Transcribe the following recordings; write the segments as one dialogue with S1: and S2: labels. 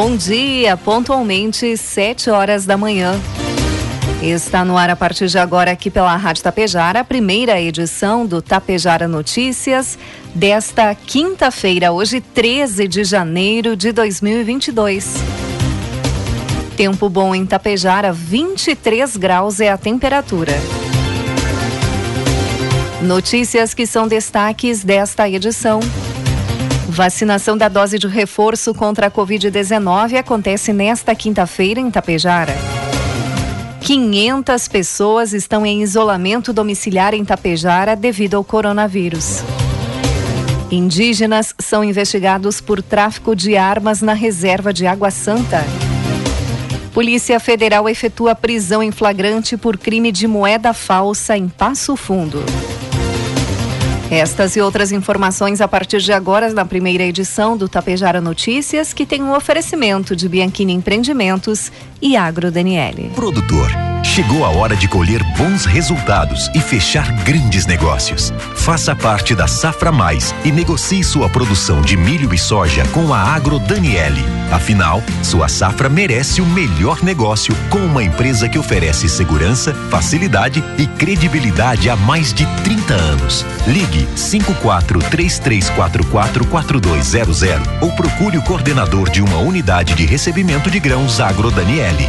S1: Bom dia, pontualmente, 7 horas da manhã. Está no ar a partir de agora aqui pela Rádio Tapejara, a primeira edição do Tapejara Notícias desta quinta-feira, hoje 13 de janeiro de 2022. Tempo bom em Tapejara, 23 graus é a temperatura. Notícias que são destaques desta edição. Vacinação da dose de reforço contra a Covid-19 acontece nesta quinta-feira em Tapejara. 500 pessoas estão em isolamento domiciliar em Tapejara devido ao coronavírus. Indígenas são investigados por tráfico de armas na reserva de Água Santa. Polícia Federal efetua prisão em flagrante por crime de moeda falsa em Passo Fundo. Estas e outras informações a partir de agora na primeira edição do Tapejara Notícias, que tem um oferecimento de Bianchini Empreendimentos e Agro Daniele.
S2: Produtor Chegou a hora de colher bons resultados e fechar grandes negócios. Faça parte da Safra Mais e negocie sua produção de milho e soja com a Agro Daniele. Afinal, sua safra merece o melhor negócio com uma empresa que oferece segurança, facilidade e credibilidade há mais de 30 anos. Ligue 5433444200 ou procure o coordenador de uma unidade de recebimento de grãos Agro Daniele.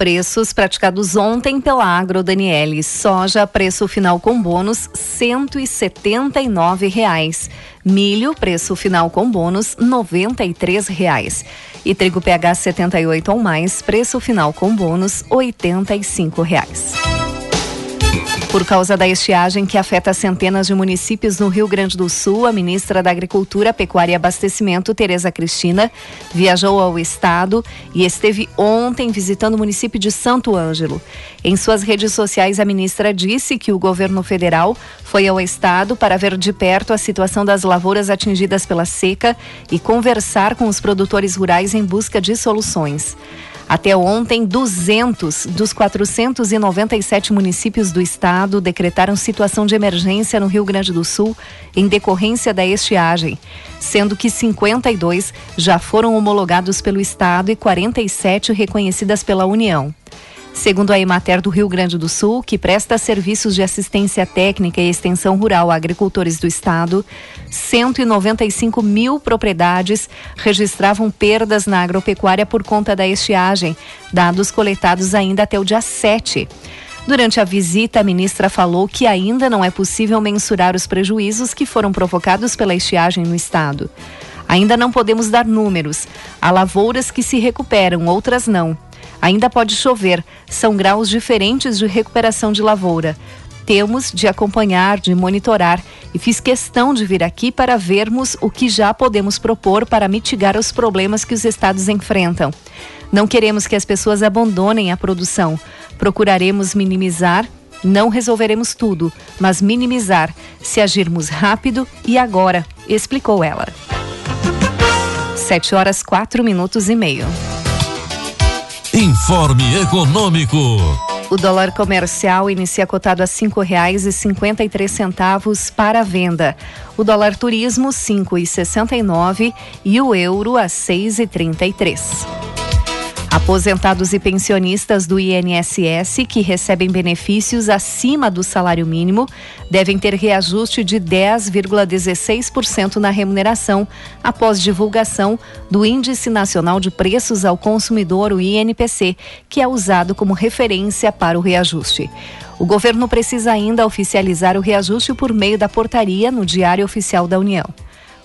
S1: preços praticados ontem pela Agro Daniele. Soja, preço final com bônus, 179 reais. Milho, preço final com bônus, 93 reais. E trigo PH 78 ou mais, preço final com bônus, 85 reais. Por causa da estiagem que afeta centenas de municípios no Rio Grande do Sul, a ministra da Agricultura, Pecuária e Abastecimento, Tereza Cristina, viajou ao estado e esteve ontem visitando o município de Santo Ângelo. Em suas redes sociais, a ministra disse que o governo federal foi ao estado para ver de perto a situação das lavouras atingidas pela seca e conversar com os produtores rurais em busca de soluções. Até ontem, 200 dos 497 municípios do estado decretaram situação de emergência no Rio Grande do Sul em decorrência da estiagem, sendo que 52 já foram homologados pelo estado e 47 reconhecidas pela União. Segundo a Emater do Rio Grande do Sul, que presta serviços de assistência técnica e extensão rural a agricultores do estado, 195 mil propriedades registravam perdas na agropecuária por conta da estiagem, dados coletados ainda até o dia 7. Durante a visita, a ministra falou que ainda não é possível mensurar os prejuízos que foram provocados pela estiagem no estado. Ainda não podemos dar números. Há lavouras que se recuperam, outras não. Ainda pode chover, são graus diferentes de recuperação de lavoura. Temos de acompanhar, de monitorar e fiz questão de vir aqui para vermos o que já podemos propor para mitigar os problemas que os estados enfrentam. Não queremos que as pessoas abandonem a produção. Procuraremos minimizar não resolveremos tudo, mas minimizar se agirmos rápido e agora, explicou ela. Sete horas quatro minutos e meio.
S3: Informe Econômico.
S1: O dólar comercial inicia cotado a cinco reais e cinquenta e três centavos para venda. O dólar turismo cinco e sessenta e nove e o euro a seis e trinta e três. Aposentados e pensionistas do INSS que recebem benefícios acima do salário mínimo devem ter reajuste de 10,16% na remuneração após divulgação do Índice Nacional de Preços ao Consumidor, o INPC, que é usado como referência para o reajuste. O governo precisa ainda oficializar o reajuste por meio da portaria no Diário Oficial da União.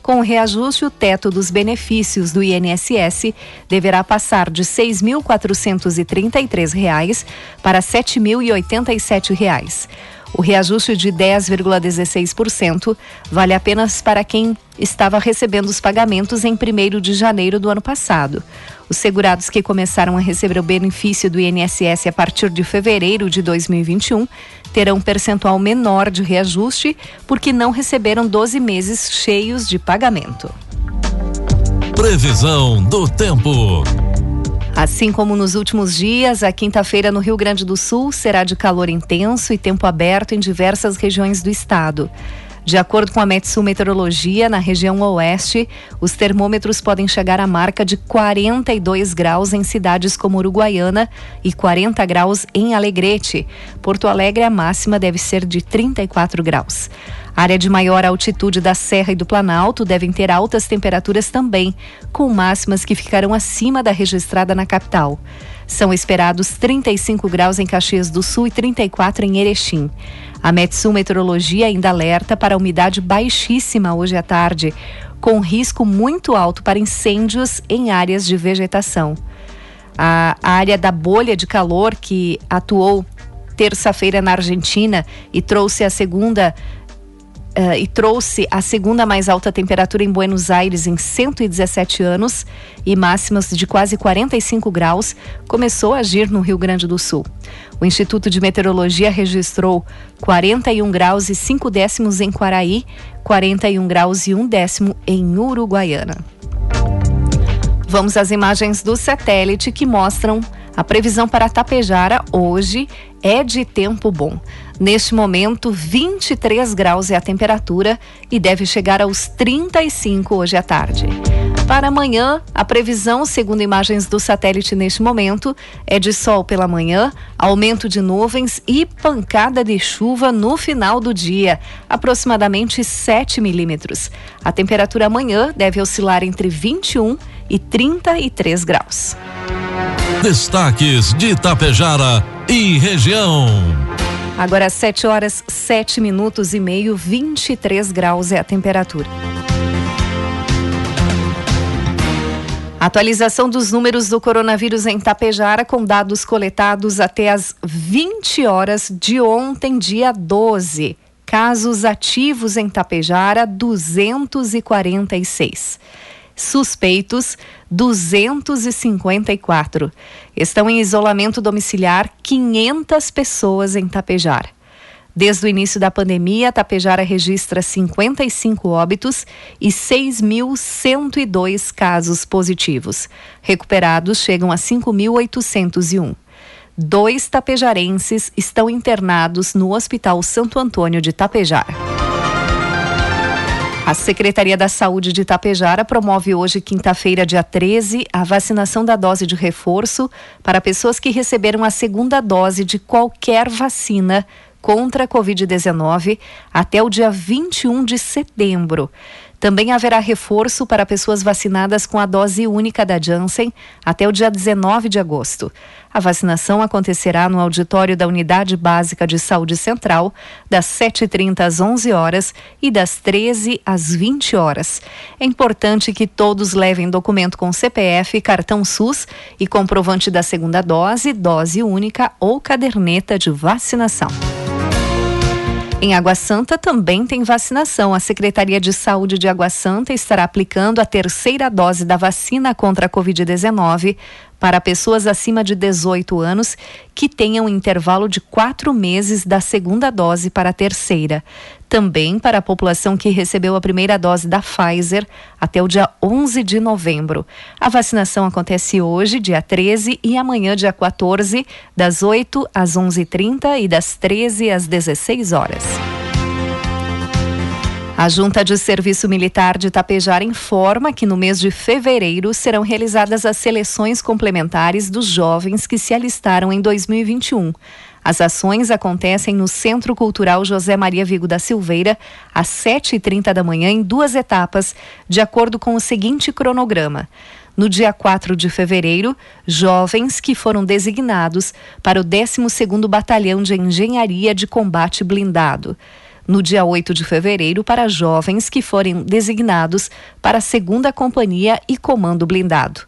S1: Com o reajuste, o teto dos benefícios do INSS deverá passar de R$ 6.433 para R$ 7.087. O reajuste de 10,16% vale apenas para quem estava recebendo os pagamentos em 1 de janeiro do ano passado. Os segurados que começaram a receber o benefício do INSS a partir de fevereiro de 2021 terão um percentual menor de reajuste porque não receberam 12 meses cheios de pagamento.
S3: Previsão do tempo.
S1: Assim como nos últimos dias, a quinta-feira no Rio Grande do Sul será de calor intenso e tempo aberto em diversas regiões do estado. De acordo com a Metsu Meteorologia, na região oeste, os termômetros podem chegar à marca de 42 graus em cidades como Uruguaiana e 40 graus em Alegrete. Porto Alegre, a máxima deve ser de 34 graus. Área de maior altitude da Serra e do Planalto devem ter altas temperaturas também, com máximas que ficarão acima da registrada na capital. São esperados 35 graus em Caxias do Sul e 34 em Erechim. A Metsu Meteorologia ainda alerta para a umidade baixíssima hoje à tarde, com risco muito alto para incêndios em áreas de vegetação. A área da bolha de calor que atuou terça-feira na Argentina e trouxe a segunda uh, e trouxe a segunda mais alta temperatura em Buenos Aires em 117 anos e máximas de quase 45 graus, começou a agir no Rio Grande do Sul. O Instituto de Meteorologia registrou 41 graus e 5 décimos em Quaraí, 41 graus e 1 décimo em Uruguaiana. Vamos às imagens do satélite que mostram a previsão para Tapejara hoje é de tempo bom. Neste momento, 23 graus é a temperatura e deve chegar aos 35 hoje à tarde. Para amanhã, a previsão, segundo imagens do satélite neste momento, é de sol pela manhã, aumento de nuvens e pancada de chuva no final do dia, aproximadamente 7 milímetros. A temperatura amanhã deve oscilar entre 21 e 33 graus.
S3: Destaques de Itapejara e região.
S1: Agora 7 horas 7 minutos e meio, 23 graus é a temperatura. Atualização dos números do coronavírus em Tapejara com dados coletados até as 20 horas de ontem, dia 12. Casos ativos em Tapejara, 246. Suspeitos, 254. Estão em isolamento domiciliar 500 pessoas em Tapejar. Desde o início da pandemia, Tapejara registra 55 óbitos e 6.102 casos positivos. Recuperados chegam a 5.801. Dois tapejarenses estão internados no Hospital Santo Antônio de Tapejar. A Secretaria da Saúde de Itapejara promove hoje, quinta-feira, dia 13, a vacinação da dose de reforço para pessoas que receberam a segunda dose de qualquer vacina contra a Covid-19 até o dia 21 de setembro. Também haverá reforço para pessoas vacinadas com a dose única da Janssen até o dia 19 de agosto. A vacinação acontecerá no auditório da Unidade Básica de Saúde Central, das 7h30 às 11 horas e das 13 às 20 horas. É importante que todos levem documento com CPF, cartão SUS e comprovante da segunda dose, dose única ou caderneta de vacinação. Em Água Santa também tem vacinação. A Secretaria de Saúde de Água Santa estará aplicando a terceira dose da vacina contra a Covid-19 para pessoas acima de 18 anos que tenham intervalo de quatro meses da segunda dose para a terceira. Também para a população que recebeu a primeira dose da Pfizer até o dia 11 de novembro. A vacinação acontece hoje, dia 13, e amanhã, dia 14, das 8 às 11h30 e das 13 às 16 horas. A Junta de Serviço Militar de Tapejar informa que no mês de fevereiro serão realizadas as seleções complementares dos jovens que se alistaram em 2021. As ações acontecem no Centro Cultural José Maria Vigo da Silveira, às 7h30 da manhã, em duas etapas, de acordo com o seguinte cronograma. No dia 4 de fevereiro, jovens que foram designados para o 12º Batalhão de Engenharia de Combate Blindado no dia 8 de fevereiro para jovens que forem designados para a segunda companhia e comando blindado.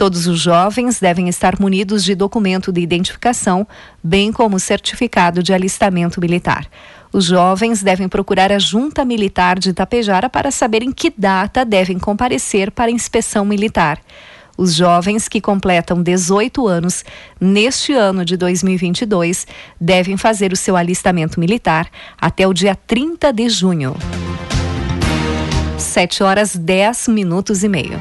S1: Todos os jovens devem estar munidos de documento de identificação, bem como certificado de alistamento militar. Os jovens devem procurar a Junta Militar de Itapejara para saber em que data devem comparecer para a inspeção militar. Os jovens que completam 18 anos neste ano de 2022 devem fazer o seu alistamento militar até o dia 30 de junho. 7 horas 10 minutos e meio.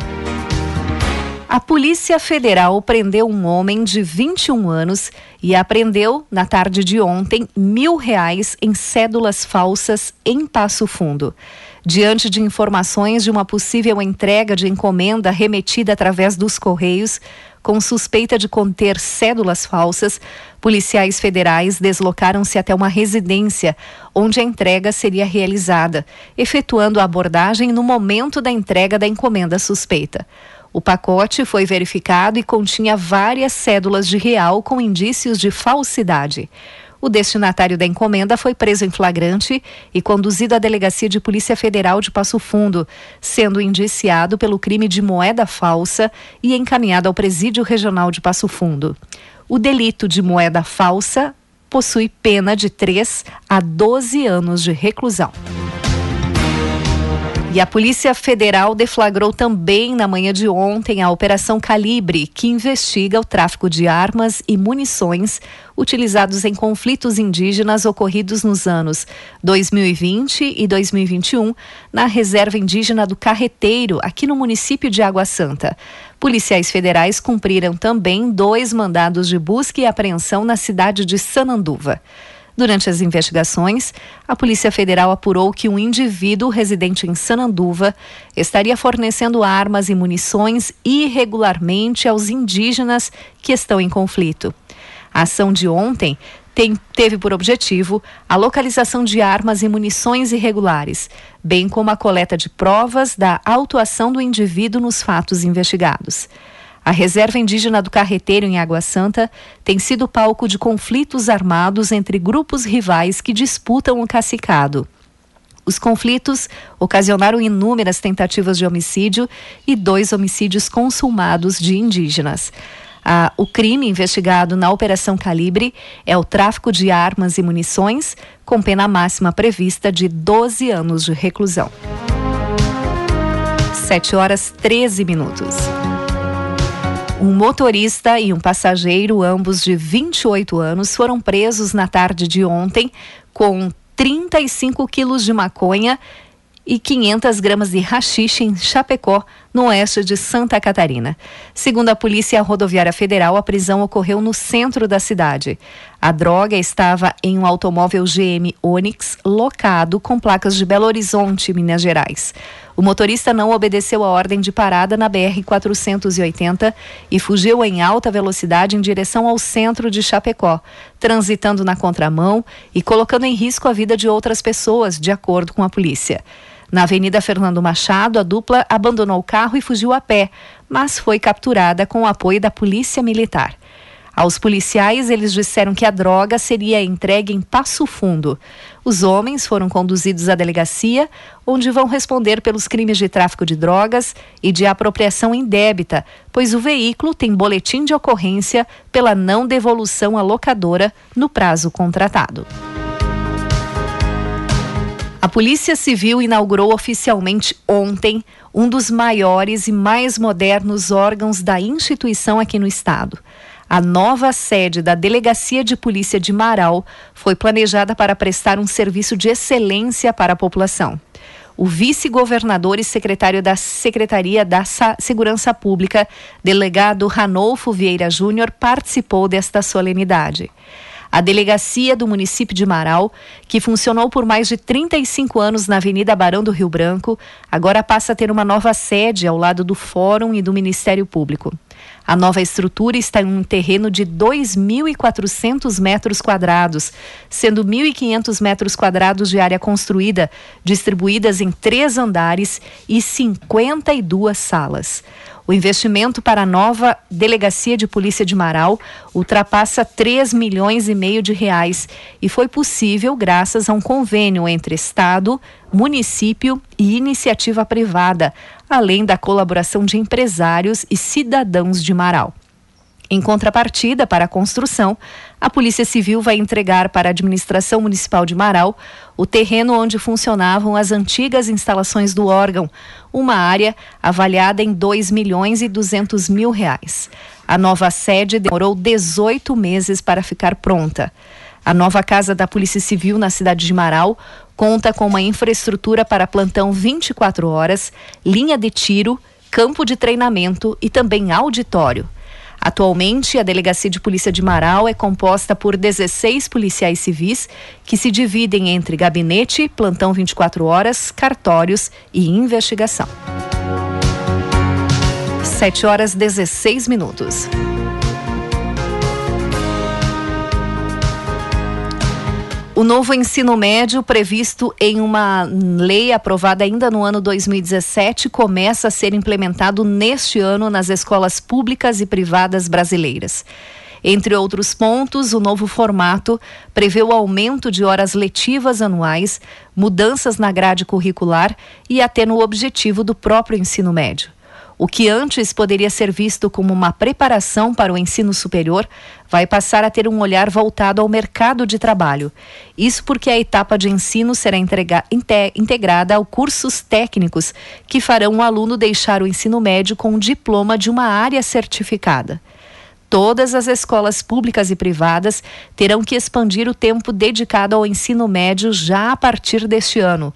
S1: A Polícia Federal prendeu um homem de 21 anos e apreendeu, na tarde de ontem, mil reais em cédulas falsas em Passo Fundo. Diante de informações de uma possível entrega de encomenda remetida através dos Correios, com suspeita de conter cédulas falsas, policiais federais deslocaram-se até uma residência onde a entrega seria realizada, efetuando a abordagem no momento da entrega da encomenda suspeita. O pacote foi verificado e continha várias cédulas de real com indícios de falsidade. O destinatário da encomenda foi preso em flagrante e conduzido à Delegacia de Polícia Federal de Passo Fundo, sendo indiciado pelo crime de moeda falsa e encaminhado ao Presídio Regional de Passo Fundo. O delito de moeda falsa possui pena de 3 a 12 anos de reclusão. E a Polícia Federal deflagrou também na manhã de ontem a Operação Calibre, que investiga o tráfico de armas e munições utilizados em conflitos indígenas ocorridos nos anos 2020 e 2021 na Reserva Indígena do Carreteiro, aqui no município de Água Santa. Policiais federais cumpriram também dois mandados de busca e apreensão na cidade de Sananduva. Durante as investigações, a Polícia Federal apurou que um indivíduo residente em Sananduva estaria fornecendo armas e munições irregularmente aos indígenas que estão em conflito. A ação de ontem tem, teve por objetivo a localização de armas e munições irregulares, bem como a coleta de provas da autuação do indivíduo nos fatos investigados. A reserva indígena do Carreteiro, em Água Santa, tem sido palco de conflitos armados entre grupos rivais que disputam o cacicado. Os conflitos ocasionaram inúmeras tentativas de homicídio e dois homicídios consumados de indígenas. Ah, o crime investigado na Operação Calibre é o tráfico de armas e munições, com pena máxima prevista de 12 anos de reclusão. 7 horas 13 minutos. Um motorista e um passageiro, ambos de 28 anos, foram presos na tarde de ontem com 35 quilos de maconha e 500 gramas de rachixe em Chapecó, no oeste de Santa Catarina. Segundo a Polícia Rodoviária Federal, a prisão ocorreu no centro da cidade. A droga estava em um automóvel GM Onix locado com placas de Belo Horizonte, Minas Gerais. O motorista não obedeceu a ordem de parada na BR-480 e fugiu em alta velocidade em direção ao centro de Chapecó, transitando na contramão e colocando em risco a vida de outras pessoas, de acordo com a polícia. Na Avenida Fernando Machado, a dupla abandonou o carro e fugiu a pé, mas foi capturada com o apoio da Polícia Militar. Aos policiais, eles disseram que a droga seria entregue em Passo Fundo. Os homens foram conduzidos à delegacia, onde vão responder pelos crimes de tráfico de drogas e de apropriação indébita, pois o veículo tem boletim de ocorrência pela não devolução à locadora no prazo contratado. A Polícia Civil inaugurou oficialmente ontem um dos maiores e mais modernos órgãos da instituição aqui no estado. A nova sede da Delegacia de Polícia de Marau foi planejada para prestar um serviço de excelência para a população. O vice-governador e secretário da Secretaria da Segurança Pública, delegado Ranolfo Vieira Júnior, participou desta solenidade. A delegacia do município de Marau, que funcionou por mais de 35 anos na Avenida Barão do Rio Branco, agora passa a ter uma nova sede ao lado do Fórum e do Ministério Público. A nova estrutura está em um terreno de 2.400 metros quadrados, sendo 1.500 metros quadrados de área construída, distribuídas em três andares e 52 salas. O investimento para a nova Delegacia de Polícia de Marau ultrapassa 3 milhões e meio de reais e foi possível graças a um convênio entre Estado, município e iniciativa privada, além da colaboração de empresários e cidadãos de Marau. Em contrapartida para a construção, a Polícia Civil vai entregar para a Administração Municipal de Marau o terreno onde funcionavam as antigas instalações do órgão, uma área avaliada em 2 milhões e 200 mil reais. A nova sede demorou 18 meses para ficar pronta. A nova casa da Polícia Civil na cidade de Marau conta com uma infraestrutura para plantão 24 horas, linha de tiro, campo de treinamento e também auditório. Atualmente, a Delegacia de Polícia de Marau é composta por 16 policiais civis que se dividem entre gabinete, plantão 24 horas, cartórios e investigação. 7 horas 16 minutos. O novo ensino médio, previsto em uma lei aprovada ainda no ano 2017, começa a ser implementado neste ano nas escolas públicas e privadas brasileiras. Entre outros pontos, o novo formato prevê o aumento de horas letivas anuais, mudanças na grade curricular e até no objetivo do próprio ensino médio. O que antes poderia ser visto como uma preparação para o ensino superior vai passar a ter um olhar voltado ao mercado de trabalho. Isso porque a etapa de ensino será entrega, integrada a cursos técnicos que farão o aluno deixar o ensino médio com um diploma de uma área certificada. Todas as escolas públicas e privadas terão que expandir o tempo dedicado ao ensino médio já a partir deste ano.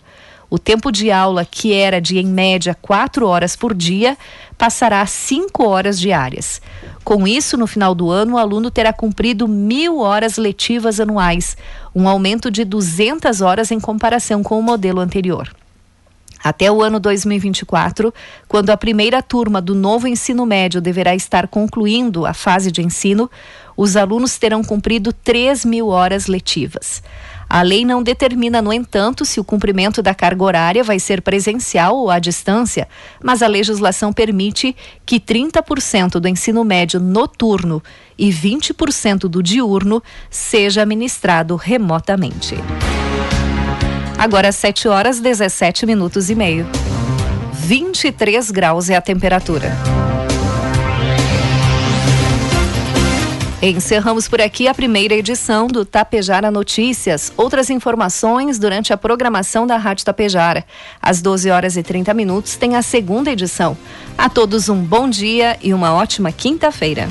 S1: O tempo de aula, que era de em média quatro horas por dia, passará a cinco horas diárias. Com isso, no final do ano, o aluno terá cumprido mil horas letivas anuais, um aumento de 200 horas em comparação com o modelo anterior. Até o ano 2024, quando a primeira turma do novo ensino médio deverá estar concluindo a fase de ensino, os alunos terão cumprido 3 mil horas letivas. A lei não determina, no entanto, se o cumprimento da carga horária vai ser presencial ou à distância, mas a legislação permite que 30% do ensino médio noturno e 20% do diurno seja ministrado remotamente. Agora 7 horas 17 minutos e meio. 23 graus é a temperatura. Encerramos por aqui a primeira edição do Tapejara Notícias. Outras informações durante a programação da Rádio Tapejara. Às 12 horas e 30 minutos tem a segunda edição. A todos um bom dia e uma ótima quinta-feira.